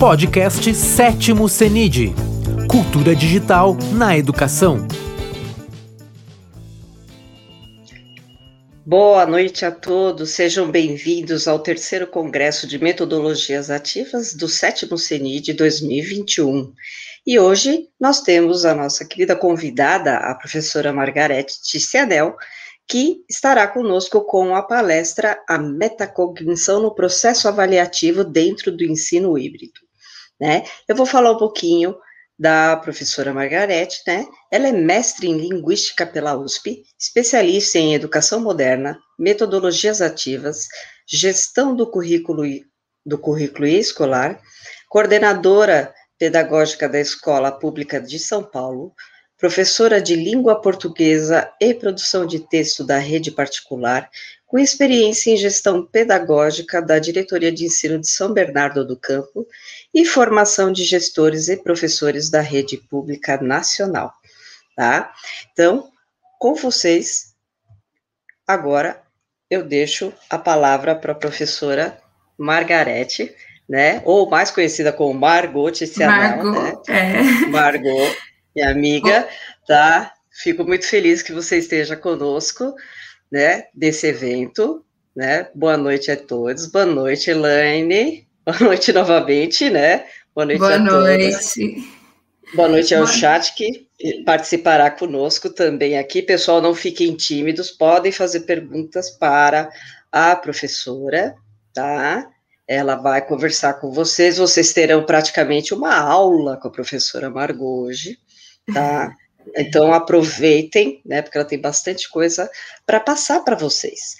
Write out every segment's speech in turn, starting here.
Podcast Sétimo CENID Cultura Digital na Educação. Boa noite a todos, sejam bem-vindos ao terceiro Congresso de Metodologias Ativas do sétimo CENID 2021. E hoje nós temos a nossa querida convidada, a professora Margarete Ticianel, que estará conosco com a palestra A Metacognição no Processo Avaliativo dentro do Ensino Híbrido. Né? Eu vou falar um pouquinho da professora Margarete, né? Ela é mestre em Linguística pela USP, especialista em Educação Moderna, Metodologias Ativas, Gestão do Currículo, do currículo Escolar, coordenadora pedagógica da Escola Pública de São Paulo, professora de Língua Portuguesa e Produção de Texto da Rede Particular, com experiência em gestão pedagógica da Diretoria de Ensino de São Bernardo do Campo e formação de gestores e professores da rede pública nacional, tá? Então, com vocês, agora eu deixo a palavra para a professora Margarete, né? Ou mais conhecida como Margot Tizianel, Margot, né? é. Margot, minha amiga, tá? Fico muito feliz que você esteja conosco né, desse evento, né? Boa noite a todos. Boa noite, Elaine. Boa noite novamente, né? Boa noite Boa a noite. Boa noite ao Boa... chat que participará conosco também aqui. Pessoal, não fiquem tímidos, podem fazer perguntas para a professora, tá? Ela vai conversar com vocês, vocês terão praticamente uma aula com a professora Margot hoje, tá? Então aproveitem, né? Porque ela tem bastante coisa para passar para vocês,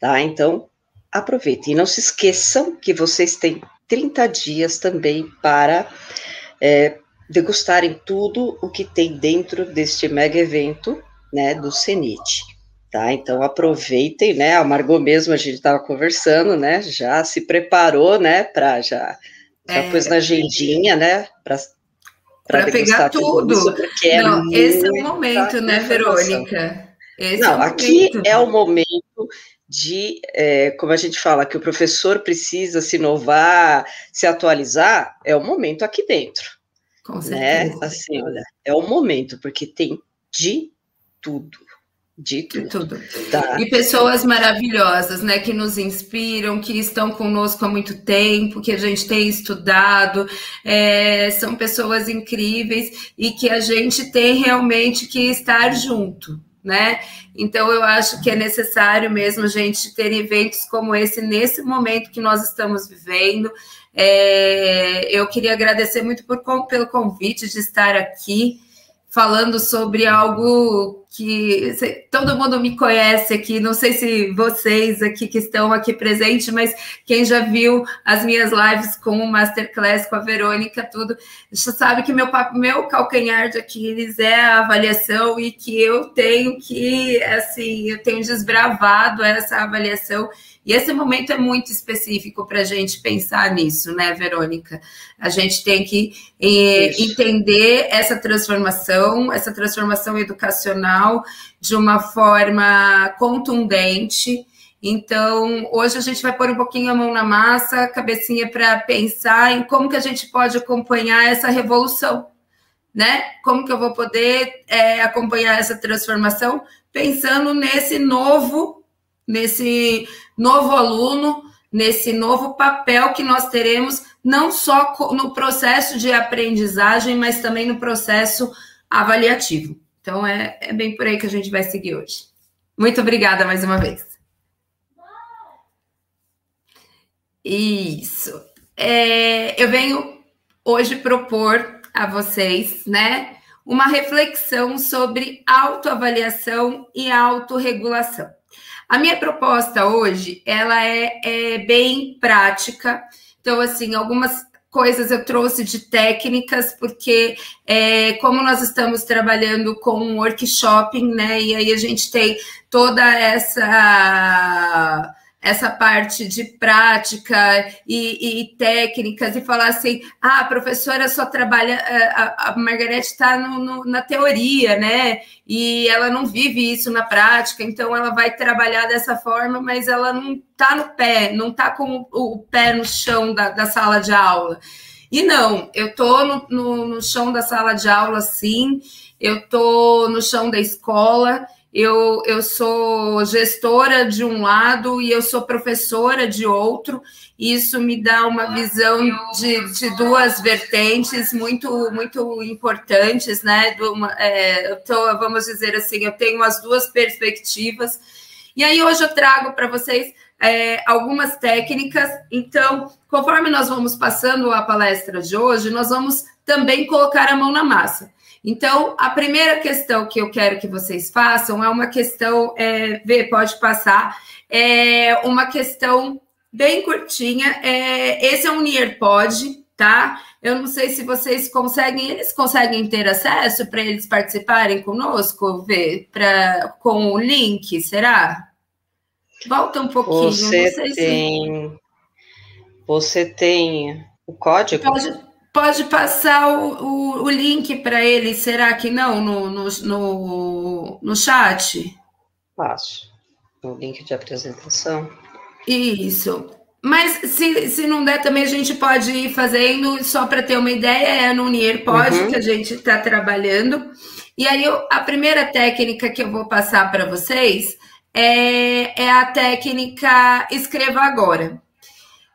tá? Então aproveitem. E não se esqueçam que vocês têm 30 dias também para é, degustarem tudo o que tem dentro deste mega evento, né? Do CENIT. Tá, então aproveitem, né? A Margot mesmo a gente estava conversando, né? Já se preparou, né? Para já, já é, pôs na agendinha, né? Para para pegar tudo. tudo é Não, esse é o momento, né, Verônica? Esse Não, é aqui é o momento de, é, como a gente fala, que o professor precisa se inovar, se atualizar, é o momento aqui dentro. Com né? certeza. Né? Assim, olha, é o momento, porque tem de tudo de tudo. tudo. Tá. E pessoas maravilhosas, né, que nos inspiram, que estão conosco há muito tempo, que a gente tem estudado, é, são pessoas incríveis e que a gente tem realmente que estar junto. Né? Então eu acho que é necessário mesmo a gente ter eventos como esse nesse momento que nós estamos vivendo. É, eu queria agradecer muito por, pelo convite de estar aqui falando sobre algo que todo mundo me conhece aqui, não sei se vocês aqui que estão aqui presentes, mas quem já viu as minhas lives com o Masterclass com a Verônica, tudo, já sabe que meu, meu calcanhar de Aquiles é a avaliação e que eu tenho que, assim, eu tenho desbravado essa avaliação e esse momento é muito específico para a gente pensar nisso, né, Verônica? A gente tem que eh, entender essa transformação, essa transformação educacional de uma forma contundente. Então, hoje a gente vai pôr um pouquinho a mão na massa, cabecinha para pensar em como que a gente pode acompanhar essa revolução, né? Como que eu vou poder é, acompanhar essa transformação pensando nesse novo nesse novo aluno, nesse novo papel que nós teremos, não só no processo de aprendizagem, mas também no processo avaliativo. Então, é, é bem por aí que a gente vai seguir hoje. Muito obrigada mais uma vez. Isso. É, eu venho hoje propor a vocês, né, uma reflexão sobre autoavaliação e autorregulação. A minha proposta hoje, ela é, é bem prática. Então, assim, algumas coisas eu trouxe de técnicas, porque é, como nós estamos trabalhando com um workshopping, né? E aí a gente tem toda essa essa parte de prática e, e, técnicas e falar assim, ah, a professora só trabalha, eh, a, a Margarete está na teoria, né? E ela não vive isso na prática, então ela vai trabalhar dessa forma, mas ela não está no pé, não está com o, o, pé no chão da, da sala de aula. E não, eu estou no, no, no chão da sala de aula, sim, eu estou no chão da escola, eu, eu sou gestora de um lado e eu sou professora de outro. Isso me dá uma visão de, de duas vertentes muito muito importantes, né? Uma, é, tô, vamos dizer assim, eu tenho as duas perspectivas. E aí hoje eu trago para vocês é, algumas técnicas. Então, conforme nós vamos passando a palestra de hoje, nós vamos também colocar a mão na massa. Então, a primeira questão que eu quero que vocês façam é uma questão, é, vê, pode passar, é uma questão bem curtinha. É, esse é um Nearpod, tá? Eu não sei se vocês conseguem, eles conseguem ter acesso para eles participarem conosco, ver, pra, com o link, será? Volta um pouquinho. Você tem. Se... Você tem o código? Pode, pode passar o, o, o link para ele, será que não? No, no, no, no chat? Passo. O link de apresentação. Isso. Mas se, se não der, também a gente pode ir fazendo, só para ter uma ideia, é no Nearpod uhum. que a gente está trabalhando. E aí, eu, a primeira técnica que eu vou passar para vocês é, é a técnica Escreva Agora.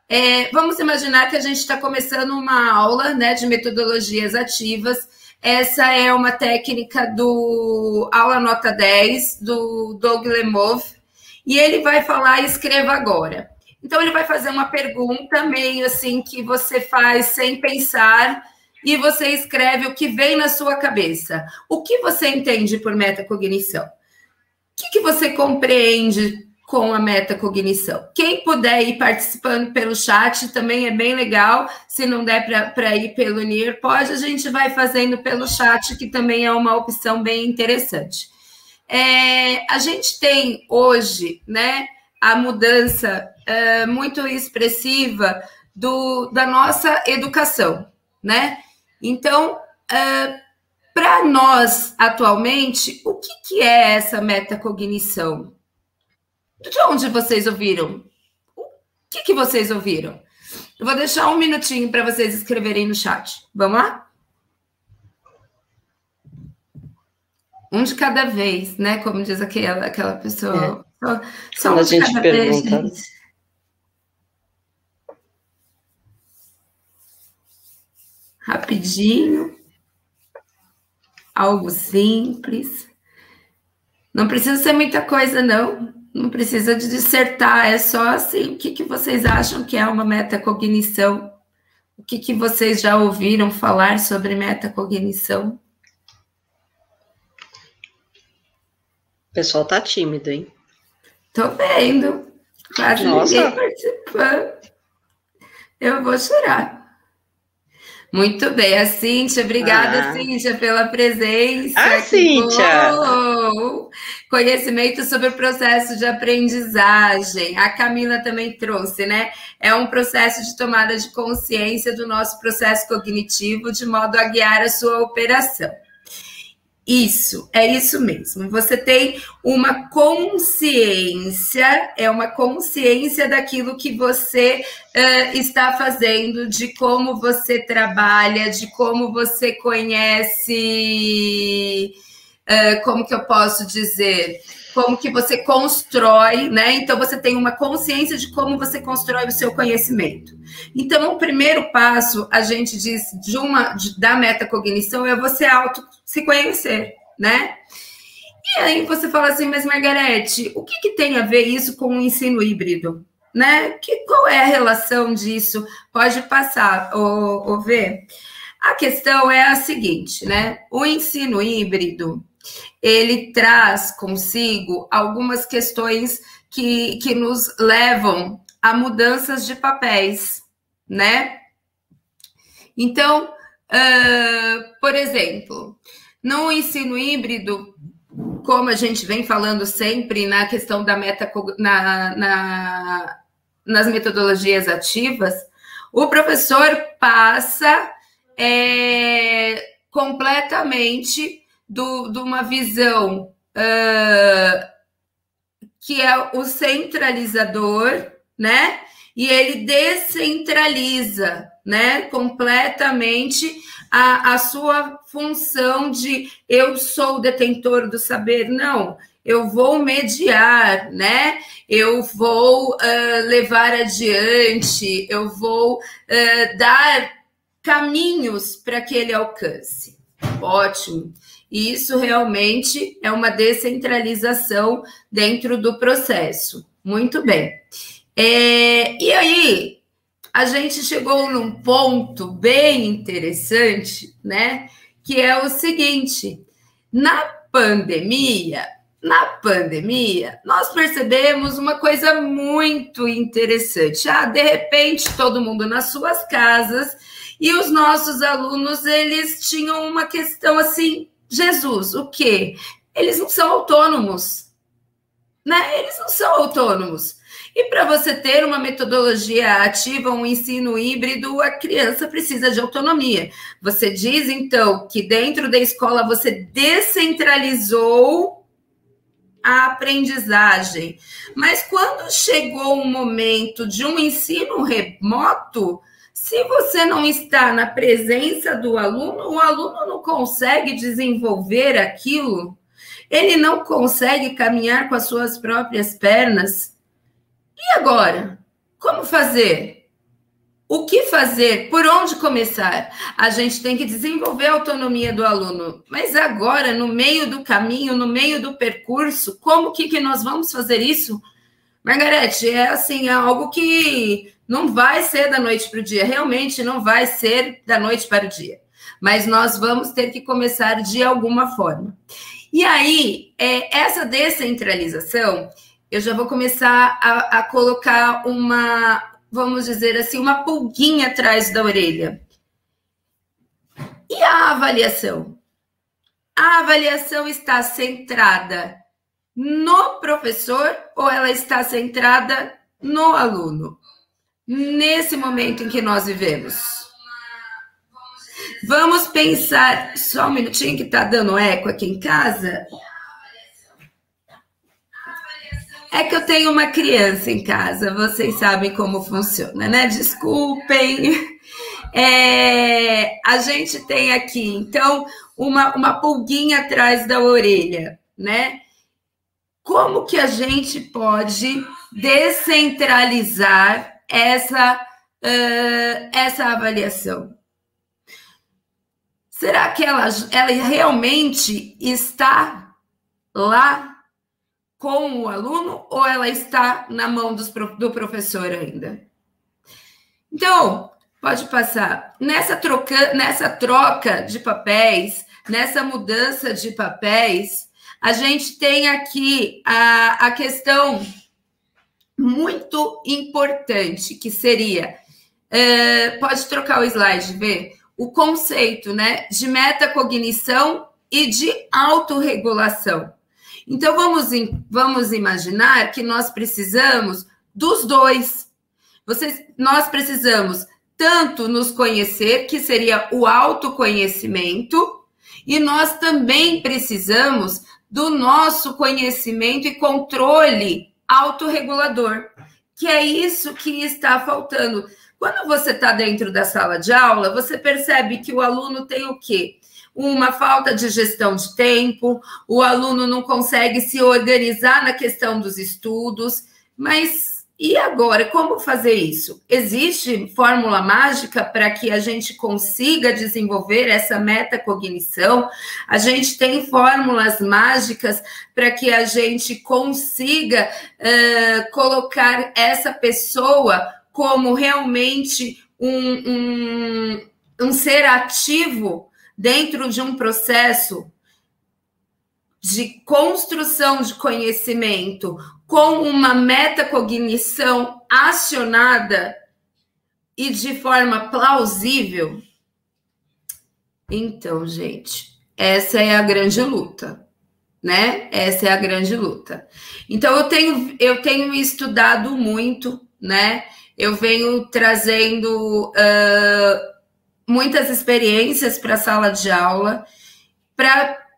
É, vamos imaginar que a gente está começando uma aula né, de metodologias ativas. Essa é uma técnica do aula nota 10, do Doug Lemov, e ele vai falar escreva agora. Então ele vai fazer uma pergunta meio assim que você faz sem pensar e você escreve o que vem na sua cabeça. O que você entende por metacognição? que, que você compreende com a metacognição? Quem puder ir participando pelo chat também é bem legal. Se não der para ir pelo NIR, pode, a gente vai fazendo pelo chat, que também é uma opção bem interessante. É, a gente tem hoje, né, a mudança é, muito expressiva do, da nossa educação, né? Então, é, para nós, atualmente, o que, que é essa metacognição? De onde vocês ouviram? O que, que vocês ouviram? Eu vou deixar um minutinho para vocês escreverem no chat. Vamos lá? Um de cada vez, né? Como diz aquela, aquela pessoa. É. Só, só um a gente pergunta. Vez, Rapidinho algo simples. Não precisa ser muita coisa, não. Não precisa de dissertar, é só assim, o que, que vocês acham que é uma metacognição? O que, que vocês já ouviram falar sobre metacognição? O pessoal tá tímido, hein? Tô vendo. Quase Nossa. ninguém participando. Eu vou chorar. Muito bem, a Cíntia, obrigada, ah. Cíntia, pela presença. Ah, Cíntia! Bom. Conhecimento sobre o processo de aprendizagem. A Camila também trouxe, né? É um processo de tomada de consciência do nosso processo cognitivo, de modo a guiar a sua operação. Isso, é isso mesmo. Você tem uma consciência, é uma consciência daquilo que você uh, está fazendo, de como você trabalha, de como você conhece. Uh, como que eu posso dizer? Como que você constrói, né? Então você tem uma consciência de como você constrói o seu conhecimento. Então, o primeiro passo, a gente diz de uma de, da metacognição é você auto se conhecer, né? E aí você fala assim, mas Margarete, o que, que tem a ver isso com o ensino híbrido? Né? Que, qual é a relação disso? Pode passar, ou, ver. A questão é a seguinte, né? O ensino híbrido ele traz consigo algumas questões que, que nos levam a mudanças de papéis, né? Então, uh, por exemplo, no ensino híbrido, como a gente vem falando sempre na questão da meta na, na, nas metodologias ativas, o professor passa é, completamente do, de uma visão uh, que é o centralizador, né? e ele descentraliza, né, completamente a, a sua função de eu sou detentor do saber. Não, eu vou mediar, né? Eu vou uh, levar adiante, eu vou uh, dar caminhos para que ele alcance. Ótimo. E isso realmente é uma descentralização dentro do processo. Muito bem. É, e aí, a gente chegou num ponto bem interessante, né? Que é o seguinte: na pandemia, na pandemia, nós percebemos uma coisa muito interessante. Ah, de repente, todo mundo nas suas casas e os nossos alunos, eles tinham uma questão assim, Jesus, o quê? Eles não são autônomos, né? Eles não são autônomos. E para você ter uma metodologia ativa, um ensino híbrido, a criança precisa de autonomia. Você diz, então, que dentro da escola você descentralizou a aprendizagem. Mas quando chegou o momento de um ensino remoto, se você não está na presença do aluno, o aluno não consegue desenvolver aquilo, ele não consegue caminhar com as suas próprias pernas. E agora? Como fazer? O que fazer? Por onde começar? A gente tem que desenvolver a autonomia do aluno. Mas agora, no meio do caminho, no meio do percurso, como que, que nós vamos fazer isso? Margarete, é assim, é algo que não vai ser da noite para o dia, realmente não vai ser da noite para o dia. Mas nós vamos ter que começar de alguma forma. E aí, é, essa descentralização, eu já vou começar a, a colocar uma, vamos dizer assim, uma pulguinha atrás da orelha. E a avaliação? A avaliação está centrada no professor ou ela está centrada no aluno? Nesse momento em que nós vivemos. Vamos pensar, só um minutinho que está dando eco aqui em casa. É que eu tenho uma criança em casa, vocês sabem como funciona, né? Desculpem. É, a gente tem aqui, então, uma, uma pulguinha atrás da orelha, né? Como que a gente pode descentralizar essa, uh, essa avaliação? Será que ela, ela realmente está lá com o aluno ou ela está na mão dos, do professor ainda? Então, pode passar. Nessa troca, nessa troca de papéis, nessa mudança de papéis, a gente tem aqui a, a questão muito importante, que seria. Uh, pode trocar o slide, ver? O conceito né, de metacognição e de autorregulação. Então, vamos, vamos imaginar que nós precisamos dos dois. Vocês, nós precisamos tanto nos conhecer, que seria o autoconhecimento, e nós também precisamos do nosso conhecimento e controle autorregulador, que é isso que está faltando. Quando você está dentro da sala de aula, você percebe que o aluno tem o quê? Uma falta de gestão de tempo, o aluno não consegue se organizar na questão dos estudos, mas e agora, como fazer isso? Existe fórmula mágica para que a gente consiga desenvolver essa metacognição? A gente tem fórmulas mágicas para que a gente consiga uh, colocar essa pessoa como realmente um, um, um ser ativo dentro de um processo de construção de conhecimento, com uma metacognição acionada e de forma plausível? Então, gente, essa é a grande luta, né? Essa é a grande luta. Então, eu tenho, eu tenho estudado muito, né? Eu venho trazendo uh, muitas experiências para a sala de aula para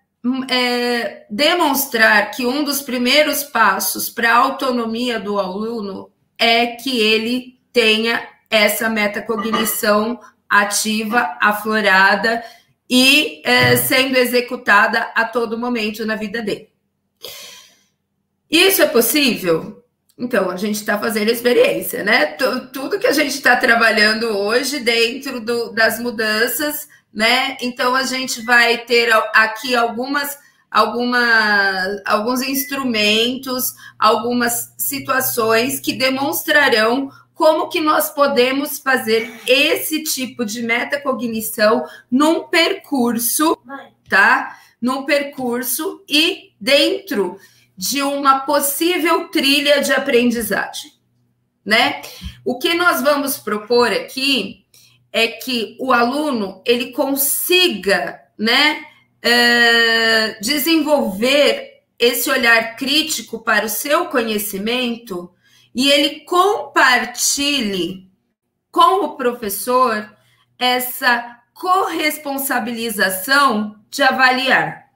é, demonstrar que um dos primeiros passos para a autonomia do aluno é que ele tenha essa metacognição ativa, aflorada e é, sendo executada a todo momento na vida dele. Isso é possível? Então, a gente está fazendo experiência, né? Tudo que a gente está trabalhando hoje dentro do, das mudanças, né? Então, a gente vai ter aqui algumas, alguns instrumentos, algumas situações que demonstrarão como que nós podemos fazer esse tipo de metacognição num percurso, tá? Num percurso e dentro de uma possível trilha de aprendizagem, né? O que nós vamos propor aqui é que o aluno ele consiga, né, uh, desenvolver esse olhar crítico para o seu conhecimento e ele compartilhe com o professor essa corresponsabilização de avaliar.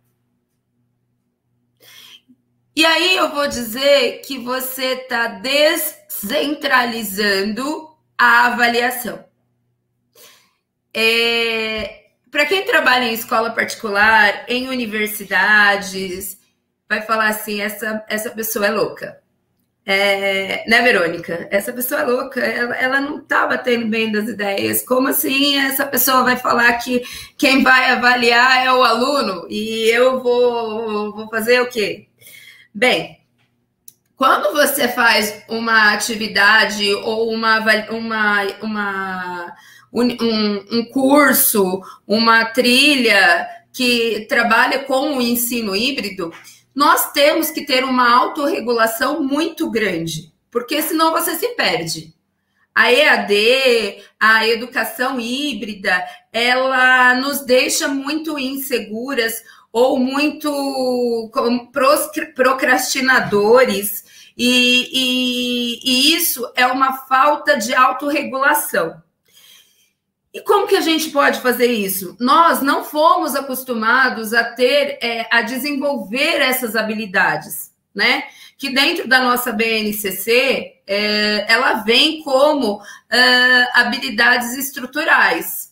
E aí eu vou dizer que você está descentralizando a avaliação. É, Para quem trabalha em escola particular, em universidades, vai falar assim: essa, essa pessoa é louca. É, né, Verônica? Essa pessoa é louca, ela, ela não está batendo bem das ideias. Como assim essa pessoa vai falar que quem vai avaliar é o aluno e eu vou, vou fazer o quê? Bem, quando você faz uma atividade ou uma, uma, uma um, um curso, uma trilha que trabalha com o ensino híbrido, nós temos que ter uma autorregulação muito grande, porque senão você se perde. A EAD, a educação híbrida, ela nos deixa muito inseguras ou muito procrastinadores, e, e, e isso é uma falta de autorregulação. E como que a gente pode fazer isso? Nós não fomos acostumados a ter, é, a desenvolver essas habilidades, né? Que dentro da nossa BNCC, é, ela vem como é, habilidades estruturais,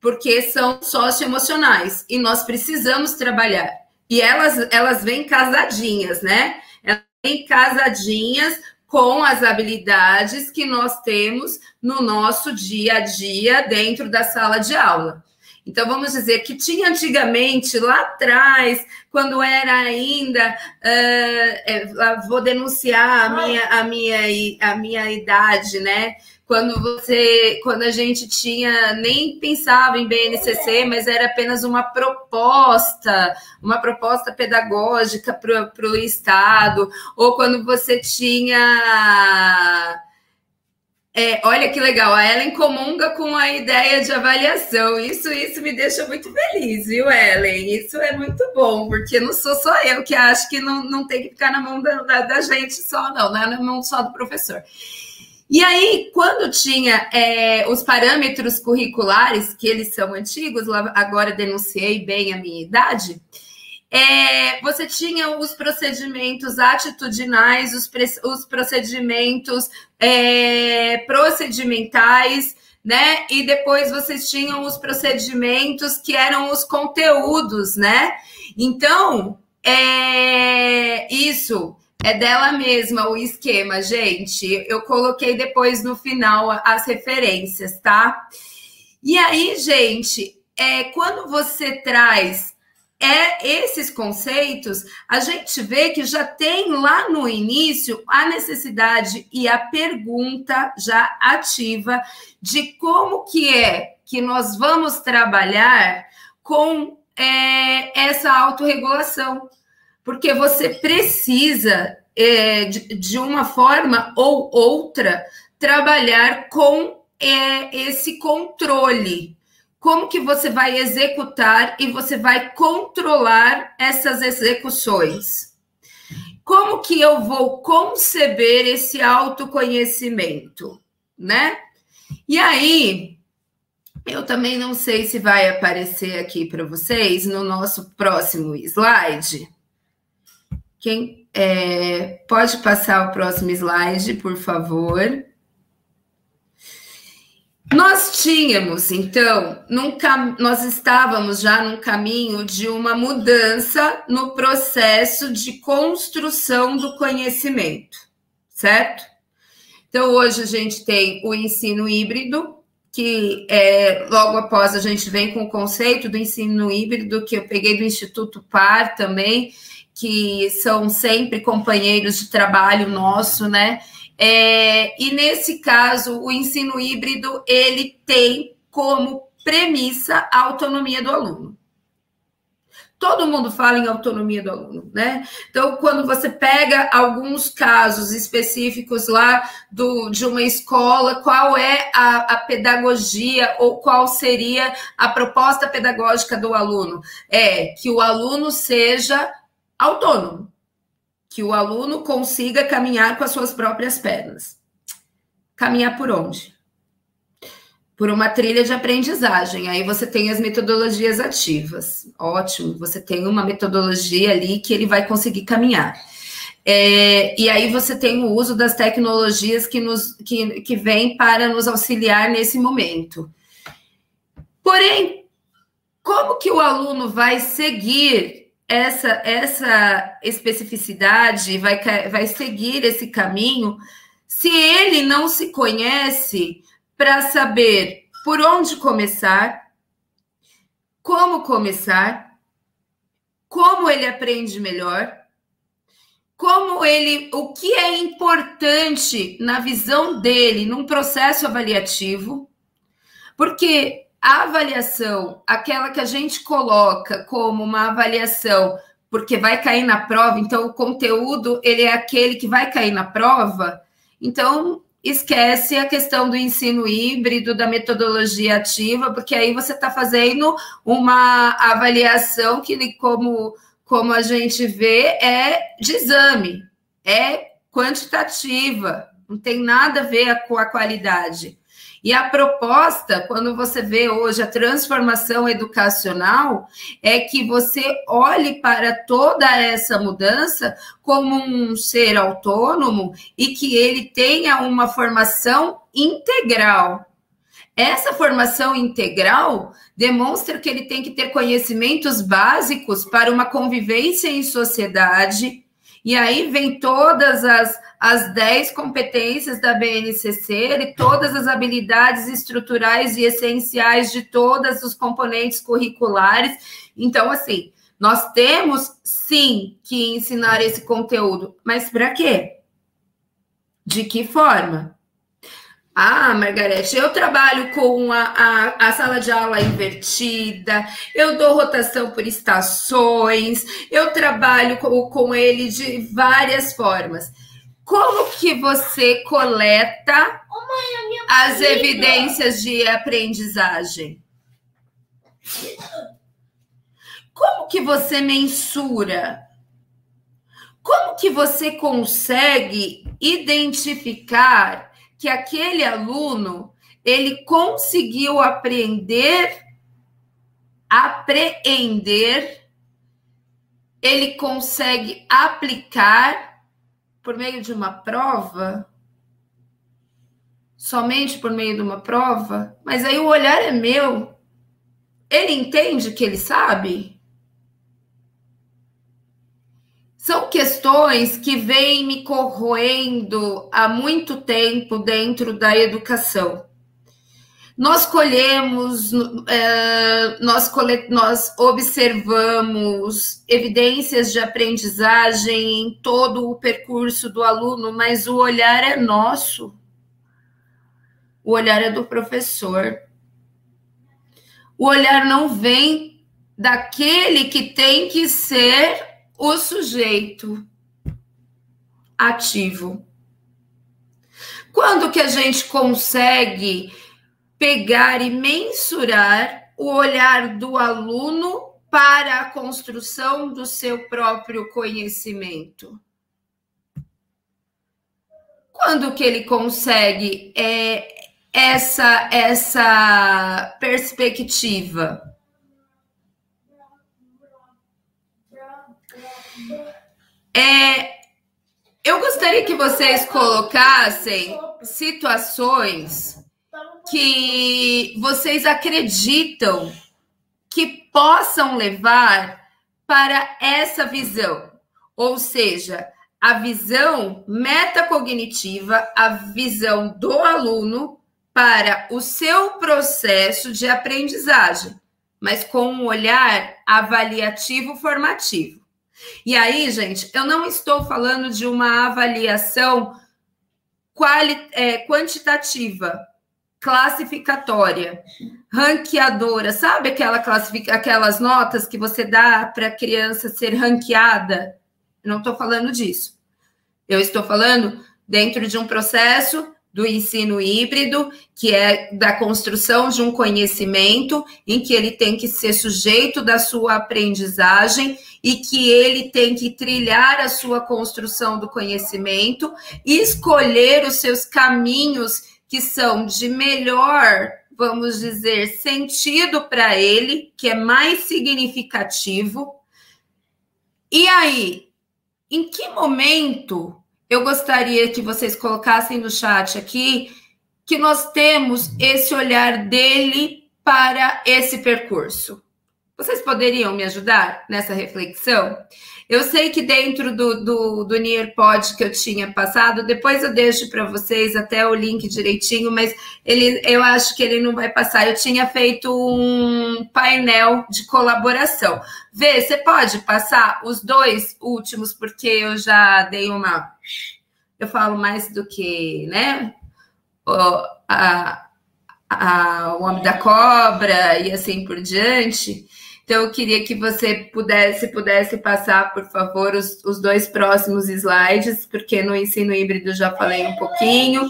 porque são socioemocionais e nós precisamos trabalhar. E elas, elas vêm casadinhas, né? Elas vêm casadinhas com as habilidades que nós temos no nosso dia a dia dentro da sala de aula. Então, vamos dizer que tinha antigamente, lá atrás, quando era ainda. Uh, vou denunciar a minha, a, minha, a minha idade, né? Quando você, quando a gente tinha, nem pensava em BNCC, mas era apenas uma proposta, uma proposta pedagógica para o Estado, ou quando você tinha. É, olha que legal, a Ellen comunga com a ideia de avaliação. Isso, isso me deixa muito feliz, viu, Ellen? Isso é muito bom, porque não sou só eu que acho que não, não tem que ficar na mão da, da, gente só, não, não é na mão só do professor. E aí, quando tinha é, os parâmetros curriculares, que eles são antigos, agora denunciei bem a minha idade, é, você tinha os procedimentos atitudinais, os, os procedimentos é, procedimentais, né? E depois vocês tinham os procedimentos que eram os conteúdos, né? Então, é, isso é dela mesma o esquema, gente. Eu coloquei depois no final as referências, tá? E aí, gente, é, quando você traz é esses conceitos, a gente vê que já tem lá no início a necessidade e a pergunta já ativa de como que é que nós vamos trabalhar com é, essa autorregulação porque você precisa, é, de, de, uma forma ou outra, trabalhar com é, esse controle. Como que você vai executar e você vai controlar essas execuções? Como que eu vou conceber esse autoconhecimento, né? E aí, eu também não sei se vai aparecer aqui para vocês no nosso próximo slide quem é, pode passar o próximo slide, por favor? Nós tínhamos, então, num nós estávamos já num caminho de uma mudança no processo de construção do conhecimento, certo? Então, hoje a gente tem o ensino híbrido, que é, logo após a gente vem com o conceito do ensino híbrido, que eu peguei do Instituto PAR também, que são sempre companheiros de trabalho nosso, né? É, e nesse caso, o ensino híbrido ele tem como premissa a autonomia do aluno. Todo mundo fala em autonomia do aluno, né? Então, quando você pega alguns casos específicos lá do, de uma escola, qual é a, a pedagogia ou qual seria a proposta pedagógica do aluno? É que o aluno seja autônomo que o aluno consiga caminhar com as suas próprias pernas. Caminhar por onde? Por uma trilha de aprendizagem. Aí você tem as metodologias ativas. Ótimo, você tem uma metodologia ali que ele vai conseguir caminhar. É, e aí você tem o uso das tecnologias que, nos, que, que vem para nos auxiliar nesse momento. Porém, como que o aluno vai seguir essa, essa especificidade, vai, vai seguir esse caminho, se ele não se conhece para saber por onde começar, como começar, como ele aprende melhor, como ele, o que é importante na visão dele num processo avaliativo, porque a avaliação, aquela que a gente coloca como uma avaliação, porque vai cair na prova, então o conteúdo ele é aquele que vai cair na prova, então esquece a questão do ensino híbrido, da metodologia ativa, porque aí você está fazendo uma avaliação que, como, como a gente vê, é de exame, é quantitativa, não tem nada a ver com a qualidade. E a proposta, quando você vê hoje a transformação educacional, é que você olhe para toda essa mudança como um ser autônomo e que ele tenha uma formação integral. Essa formação integral demonstra que ele tem que ter conhecimentos básicos para uma convivência em sociedade. E aí vem todas as as 10 competências da BNCC e todas as habilidades estruturais e essenciais de todos os componentes curriculares. Então, assim, nós temos sim que ensinar esse conteúdo, mas para quê? De que forma? Ah, Margarete, eu trabalho com a, a, a, sala de aula invertida, eu dou rotação por estações, eu trabalho com, com ele de várias formas. Como que você coleta oh, mãe, as evidências de aprendizagem? Como que você mensura? Como que você consegue identificar que aquele aluno ele conseguiu aprender, apreender, ele consegue aplicar por meio de uma prova, somente por meio de uma prova, mas aí o olhar é meu. Ele entende que ele sabe? São questões que vêm me corroendo há muito tempo dentro da educação. Nós colhemos, é, nós, cole, nós observamos evidências de aprendizagem em todo o percurso do aluno, mas o olhar é nosso. O olhar é do professor. O olhar não vem daquele que tem que ser o sujeito ativo. Quando que a gente consegue pegar e mensurar o olhar do aluno para a construção do seu próprio conhecimento. Quando que ele consegue é, essa essa perspectiva? É, eu gostaria que vocês colocassem situações que vocês acreditam que possam levar para essa visão, ou seja, a visão metacognitiva, a visão do aluno para o seu processo de aprendizagem, mas com um olhar avaliativo formativo. E aí, gente, eu não estou falando de uma avaliação quali é, quantitativa, classificatória, ranqueadora, sabe aquela classific... aquelas notas que você dá para a criança ser ranqueada? não estou falando disso. Eu estou falando dentro de um processo do ensino híbrido, que é da construção de um conhecimento em que ele tem que ser sujeito da sua aprendizagem e que ele tem que trilhar a sua construção do conhecimento escolher os seus caminhos que são de melhor, vamos dizer, sentido para ele, que é mais significativo. E aí, em que momento eu gostaria que vocês colocassem no chat aqui que nós temos esse olhar dele para esse percurso? Vocês poderiam me ajudar nessa reflexão? Eu sei que dentro do, do, do Nearpod que eu tinha passado, depois eu deixo para vocês até o link direitinho, mas ele, eu acho que ele não vai passar. Eu tinha feito um painel de colaboração. Vê, você pode passar os dois últimos, porque eu já dei uma. Eu falo mais do que, né? O, a, a, o Homem da Cobra e assim por diante. Então, eu queria que você pudesse, pudesse passar, por favor, os, os dois próximos slides, porque no ensino híbrido já falei um pouquinho.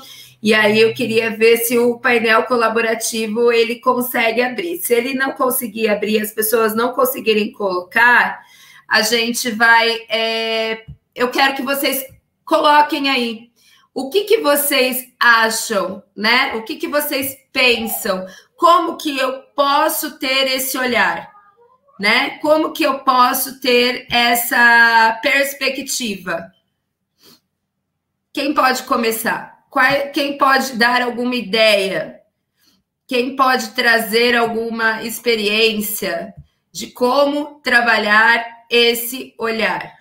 E aí eu queria ver se o painel colaborativo ele consegue abrir. Se ele não conseguir abrir, as pessoas não conseguirem colocar, a gente vai. É, eu quero que vocês coloquem aí o que, que vocês acham, né? O que, que vocês pensam? Como que eu posso ter esse olhar? Né? Como que eu posso ter essa perspectiva? Quem pode começar? Quem pode dar alguma ideia? Quem pode trazer alguma experiência de como trabalhar esse olhar?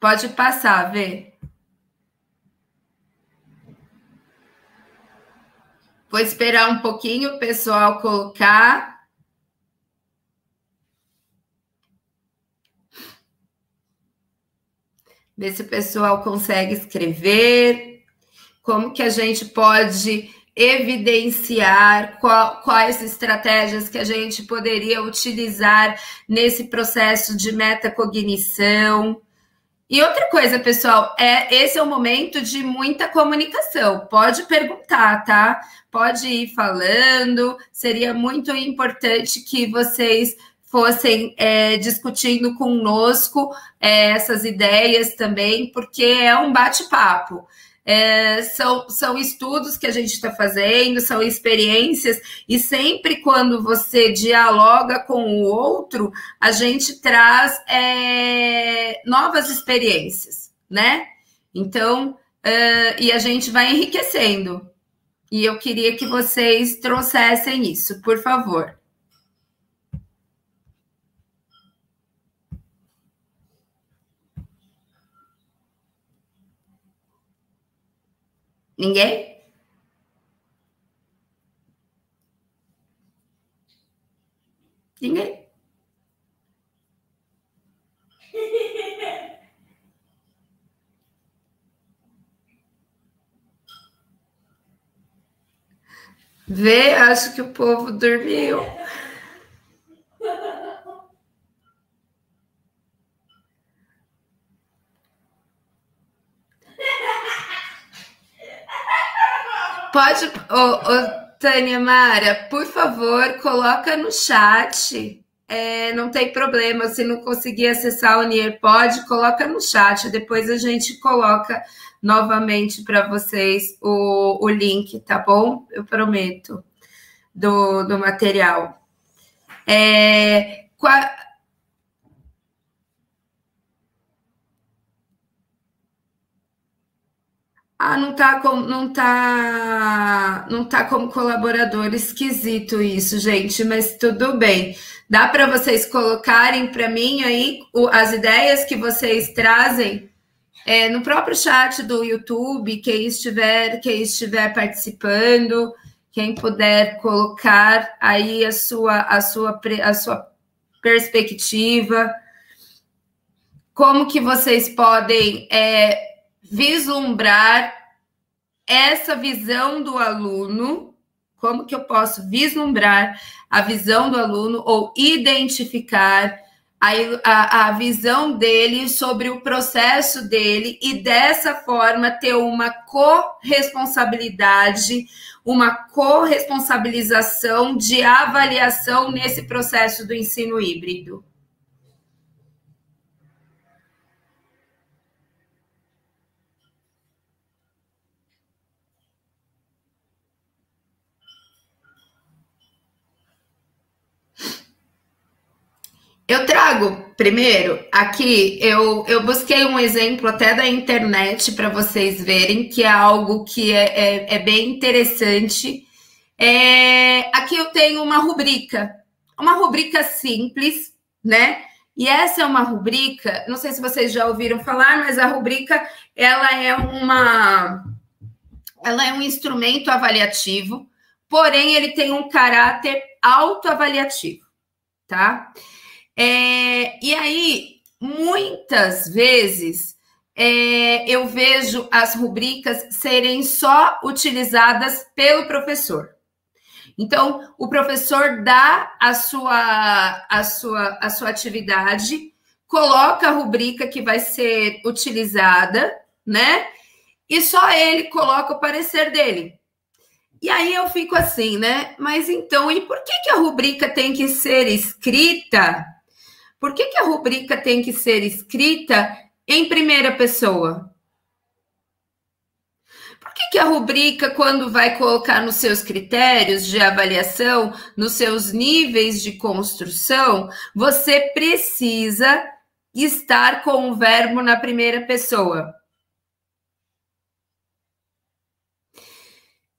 Pode passar, Vê. Vou esperar um pouquinho o pessoal colocar. Ver se o pessoal consegue escrever. Como que a gente pode evidenciar qual, quais estratégias que a gente poderia utilizar nesse processo de metacognição. E outra coisa, pessoal, é esse é o momento de muita comunicação. Pode perguntar, tá? Pode ir falando. Seria muito importante que vocês fossem é, discutindo conosco é, essas ideias também, porque é um bate-papo. É, são, são estudos que a gente está fazendo, são experiências, e sempre quando você dialoga com o outro, a gente traz é, novas experiências, né? Então, é, e a gente vai enriquecendo. E eu queria que vocês trouxessem isso, por favor. Ninguém? Ninguém? Vê, acho que o povo dormiu. Pode, ô, Tânia Mara, por favor, coloca no chat. É, não tem problema, se não conseguir acessar o Nearpod, coloca no chat. Depois a gente coloca novamente para vocês o, o link, tá bom? Eu prometo, do, do material. É, qual, Ah, não tá com, não tá, não tá como colaborador esquisito isso, gente, mas tudo bem. Dá para vocês colocarem para mim aí o, as ideias que vocês trazem é, no próprio chat do YouTube, quem estiver, quem estiver participando, quem puder colocar aí a sua, a sua, a sua perspectiva, como que vocês podem é, vislumbrar essa visão do aluno, como que eu posso vislumbrar a visão do aluno ou identificar a, a, a, visão dele sobre o processo dele e dessa forma ter uma corresponsabilidade, uma corresponsabilização de avaliação nesse processo do ensino híbrido. Eu trago primeiro aqui, eu, eu busquei um exemplo até da internet para vocês verem, que é algo que é, é, é bem interessante. É, aqui eu tenho uma rubrica, uma rubrica simples, né? E essa é uma rubrica, não sei se vocês já ouviram falar, mas a rubrica ela é uma ela é um instrumento avaliativo, porém ele tem um caráter autoavaliativo, tá? É, e aí, muitas vezes, é, eu vejo as rubricas serem só utilizadas pelo professor. Então, o professor dá a sua, a sua, a sua atividade, coloca a rubrica que vai ser utilizada, né? E só ele coloca o parecer dele. E aí eu fico assim, né? Mas então, e por que, que a rubrica tem que ser escrita por que, que a rubrica tem que ser escrita em primeira pessoa? Por que, que a rubrica, quando vai colocar nos seus critérios de avaliação, nos seus níveis de construção, você precisa estar com o verbo na primeira pessoa?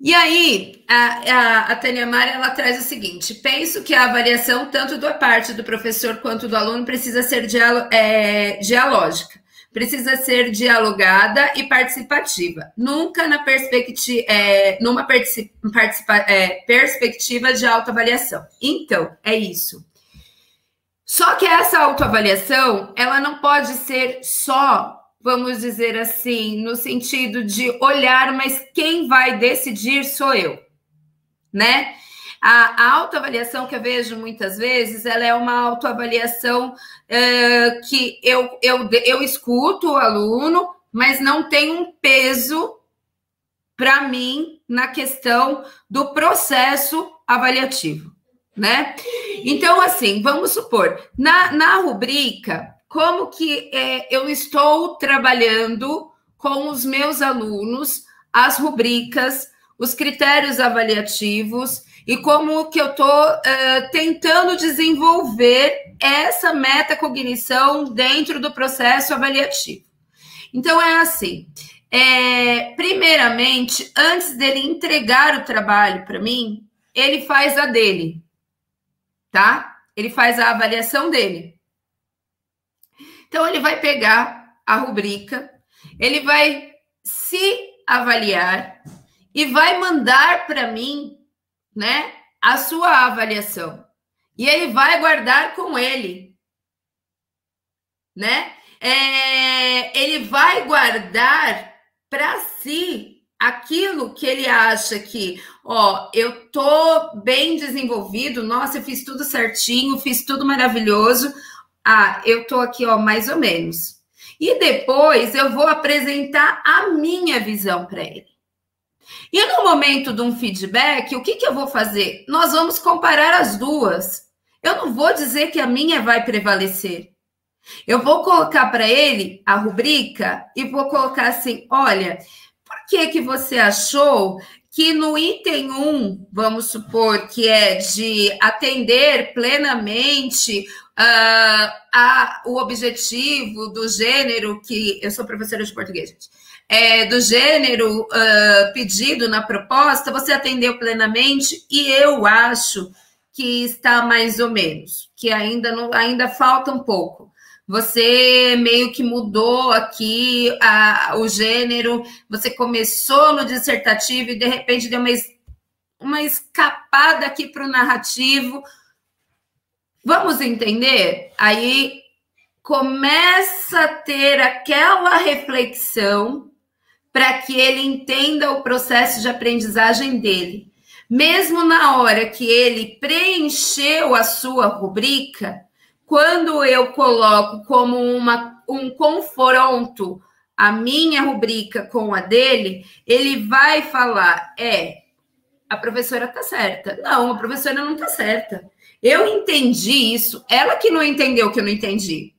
E aí, a, a, a Tânia Mara, ela traz o seguinte: penso que a avaliação, tanto da parte do professor quanto do aluno, precisa ser é, dialógica, precisa ser dialogada e participativa, nunca na perspectiva, é, numa participa, é, perspectiva de autoavaliação. Então, é isso. Só que essa autoavaliação, ela não pode ser só vamos dizer assim, no sentido de olhar, mas quem vai decidir sou eu, né? A, autoavaliação que eu vejo muitas vezes, ela é uma autoavaliação que eu, eu, eu escuto o aluno, mas não tem um peso para mim na questão do processo avaliativo, né? Então, assim, vamos supor, na, na rubrica, como que é, eu estou trabalhando com os meus alunos as rubricas, os critérios avaliativos e como que eu estou uh, tentando desenvolver essa metacognição dentro do processo avaliativo. Então é assim. É, primeiramente, antes dele entregar o trabalho para mim, ele faz a dele, tá? Ele faz a avaliação dele. Então, ele vai pegar a rubrica, ele vai se avaliar e vai mandar para mim, né, a sua avaliação. E ele vai guardar com ele, né? É, ele vai guardar para si aquilo que ele acha que, ó, eu tô bem desenvolvido, nossa, eu fiz tudo certinho, fiz tudo maravilhoso, ah, eu tô aqui, ó, mais ou menos. E depois eu vou apresentar a minha visão para ele. E no momento de um feedback, o que, que eu vou fazer? Nós vamos comparar as duas. Eu não vou dizer que a minha vai prevalecer. Eu vou colocar para ele a rubrica e vou colocar assim: olha, por que, que você achou que no item 1, vamos supor que é de atender plenamente uh, a, o objetivo do gênero que. Eu sou professora de português, gente. é, do gênero uh, pedido na proposta, você atendeu plenamente e eu acho que está mais ou menos, que ainda não, ainda falta um pouco. Você meio que mudou aqui a, o gênero, você começou no dissertativo e de repente deu uma, uma escapada aqui para o narrativo. Vamos entender? Aí começa a ter aquela reflexão para que ele entenda o processo de aprendizagem dele. Mesmo na hora que ele preencheu a sua rubrica, quando eu coloco como uma, um confronto a minha rubrica com a dele, ele vai falar: é, a professora tá certa. Não, a professora não tá certa. Eu entendi isso, ela que não entendeu que eu não entendi.